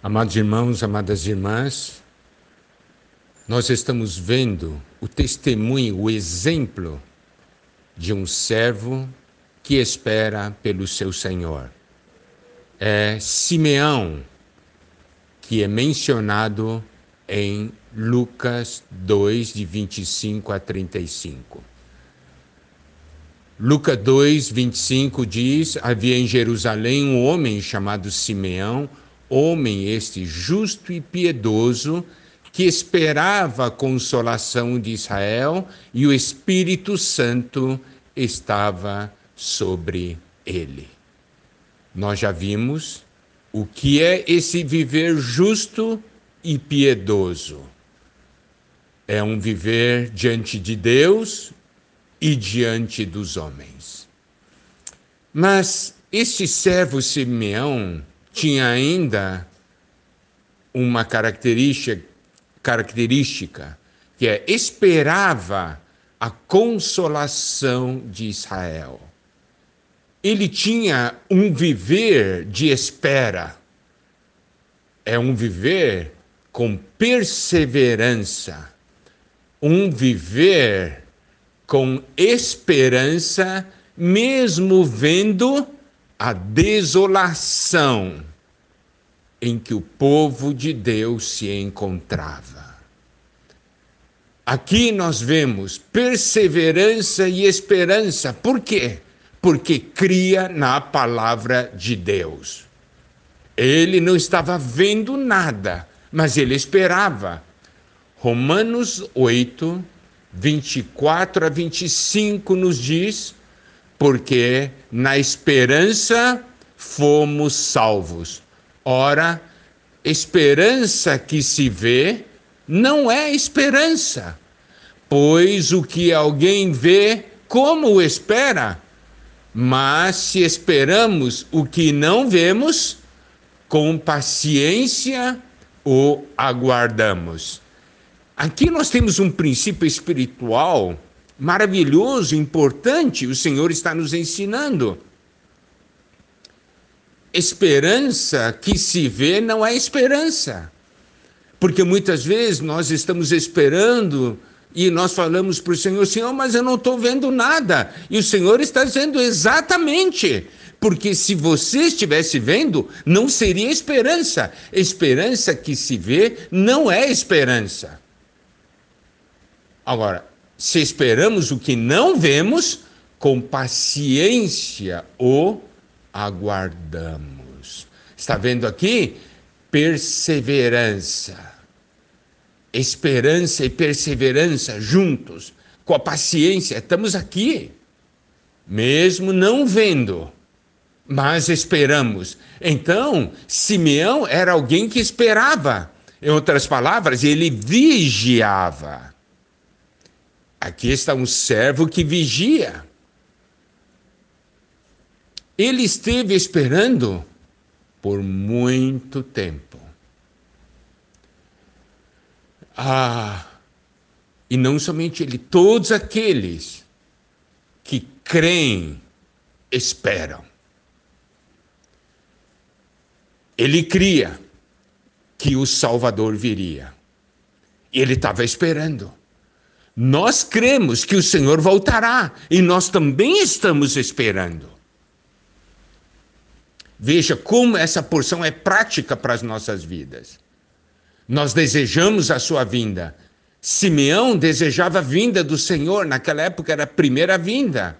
Amados irmãos, amadas irmãs, nós estamos vendo o testemunho, o exemplo de um servo que espera pelo seu Senhor. É Simeão, que é mencionado em Lucas 2, de 25 a 35. Lucas 2, 25 diz: Havia em Jerusalém um homem chamado Simeão, homem este justo e piedoso, que esperava a consolação de Israel e o Espírito Santo estava sobre ele. Nós já vimos o que é esse viver justo e piedoso. É um viver diante de Deus e diante dos homens. Mas este servo Simeão tinha ainda uma característica, característica que é esperava a consolação de Israel. Ele tinha um viver de espera. É um viver com perseverança, um viver com esperança, mesmo vendo a desolação em que o povo de Deus se encontrava. Aqui nós vemos perseverança e esperança. Por quê? Porque cria na palavra de Deus. Ele não estava vendo nada, mas ele esperava. Romanos 8, 24 a 25 nos diz: porque na esperança fomos salvos. Ora, esperança que se vê não é esperança, pois o que alguém vê, como espera? Mas se esperamos o que não vemos, com paciência o aguardamos. Aqui nós temos um princípio espiritual maravilhoso, importante, o Senhor está nos ensinando. Esperança que se vê não é esperança. Porque muitas vezes nós estamos esperando e nós falamos para o Senhor, Senhor, mas eu não estou vendo nada. E o Senhor está dizendo exatamente. Porque se você estivesse vendo, não seria esperança. Esperança que se vê não é esperança. Agora, se esperamos o que não vemos, com paciência o aguardamos. Está vendo aqui? Perseverança. Esperança e perseverança juntos, com a paciência, estamos aqui, mesmo não vendo, mas esperamos. Então, Simeão era alguém que esperava. Em outras palavras, ele vigiava. Aqui está um servo que vigia. Ele esteve esperando por muito tempo. Ah, e não somente ele, todos aqueles que creem, esperam. Ele cria que o Salvador viria. Ele estava esperando. Nós cremos que o Senhor voltará e nós também estamos esperando. Veja como essa porção é prática para as nossas vidas. Nós desejamos a sua vinda. Simeão desejava a vinda do Senhor, naquela época era a primeira vinda,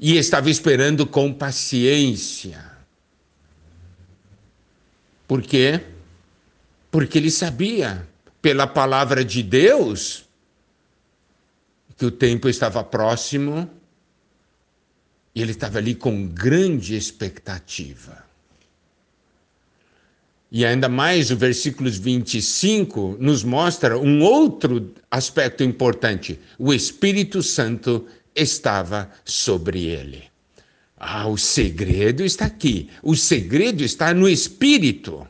e estava esperando com paciência. Por quê? Porque ele sabia, pela palavra de Deus, que o tempo estava próximo e ele estava ali com grande expectativa. E ainda mais o versículo 25 nos mostra um outro aspecto importante: o Espírito Santo estava sobre ele. Ah, o segredo está aqui. O segredo está no Espírito.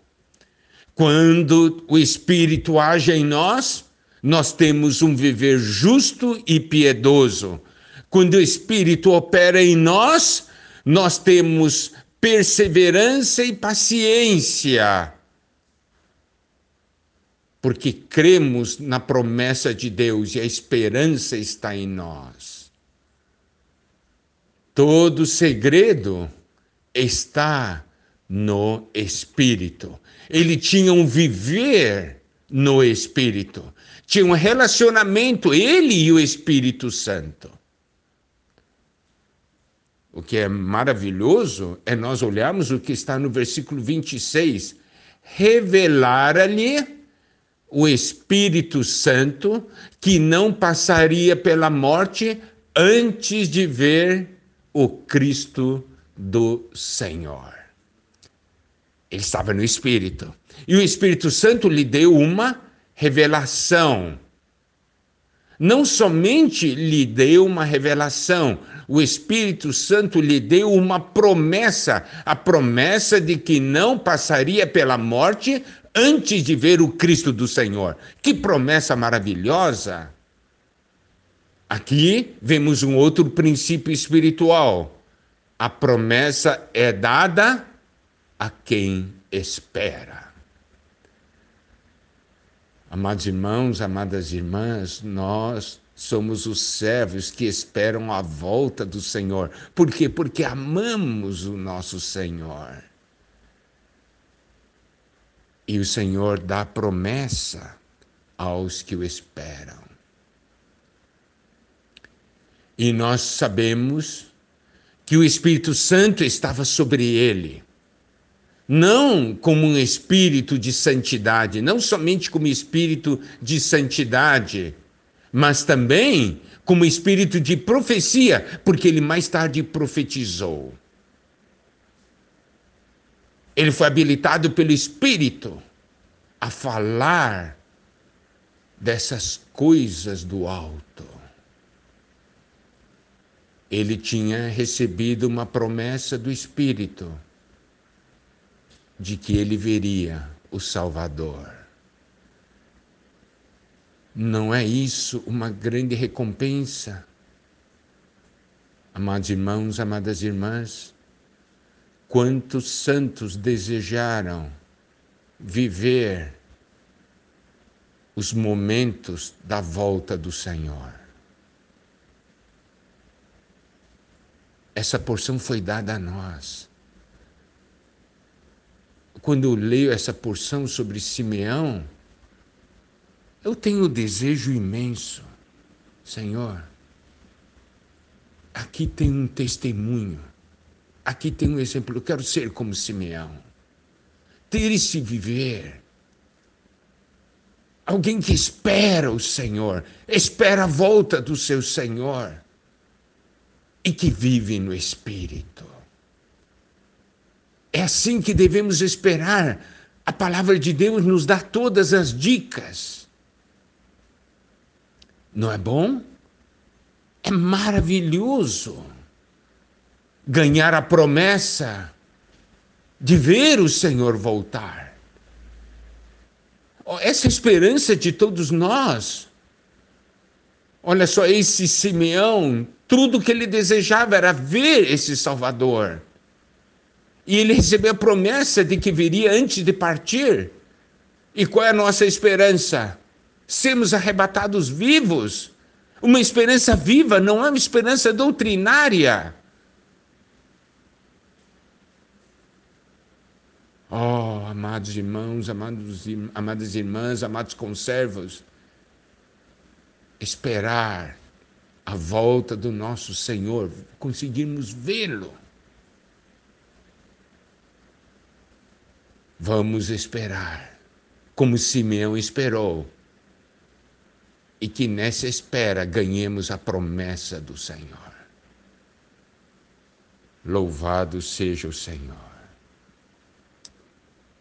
Quando o Espírito age em nós, nós temos um viver justo e piedoso. Quando o Espírito opera em nós, nós temos perseverança e paciência. porque cremos na promessa de Deus e a esperança está em nós. Todo segredo está no Espírito. Ele tinha um viver no Espírito, tinha um relacionamento, ele e o Espírito Santo. O que é maravilhoso é nós olharmos o que está no versículo 26. Revelara-lhe o Espírito Santo que não passaria pela morte antes de ver o Cristo do Senhor. Ele estava no Espírito. E o Espírito Santo lhe deu uma revelação. Não somente lhe deu uma revelação, o Espírito Santo lhe deu uma promessa, a promessa de que não passaria pela morte antes de ver o Cristo do Senhor. Que promessa maravilhosa! Aqui vemos um outro princípio espiritual. A promessa é dada a quem espera. Amados irmãos, amadas irmãs, nós somos os servos que esperam a volta do Senhor. Por quê? Porque amamos o nosso Senhor. E o Senhor dá promessa aos que o esperam. E nós sabemos que o Espírito Santo estava sobre ele. Não como um espírito de santidade, não somente como espírito de santidade, mas também como espírito de profecia, porque ele mais tarde profetizou. Ele foi habilitado pelo Espírito a falar dessas coisas do alto. Ele tinha recebido uma promessa do Espírito de que ele veria o Salvador. Não é isso uma grande recompensa? Amados irmãos, amadas irmãs, Quantos santos desejaram viver os momentos da volta do Senhor. Essa porção foi dada a nós. Quando eu leio essa porção sobre Simeão, eu tenho um desejo imenso. Senhor, aqui tem um testemunho Aqui tem um exemplo. Eu quero ser como Simeão. Ter esse viver. Alguém que espera o Senhor, espera a volta do seu Senhor e que vive no Espírito. É assim que devemos esperar. A palavra de Deus nos dá todas as dicas. Não é bom? É maravilhoso ganhar a promessa de ver o Senhor voltar. Essa esperança de todos nós. Olha só, esse Simeão, tudo que ele desejava era ver esse Salvador. E ele recebeu a promessa de que viria antes de partir. E qual é a nossa esperança? Sermos arrebatados vivos. Uma esperança viva, não é uma esperança doutrinária. Oh, amados irmãos, amados, amadas irmãs, amados conservos, esperar a volta do nosso Senhor, conseguirmos vê-lo. Vamos esperar, como Simeão esperou, e que nessa espera ganhemos a promessa do Senhor. Louvado seja o Senhor.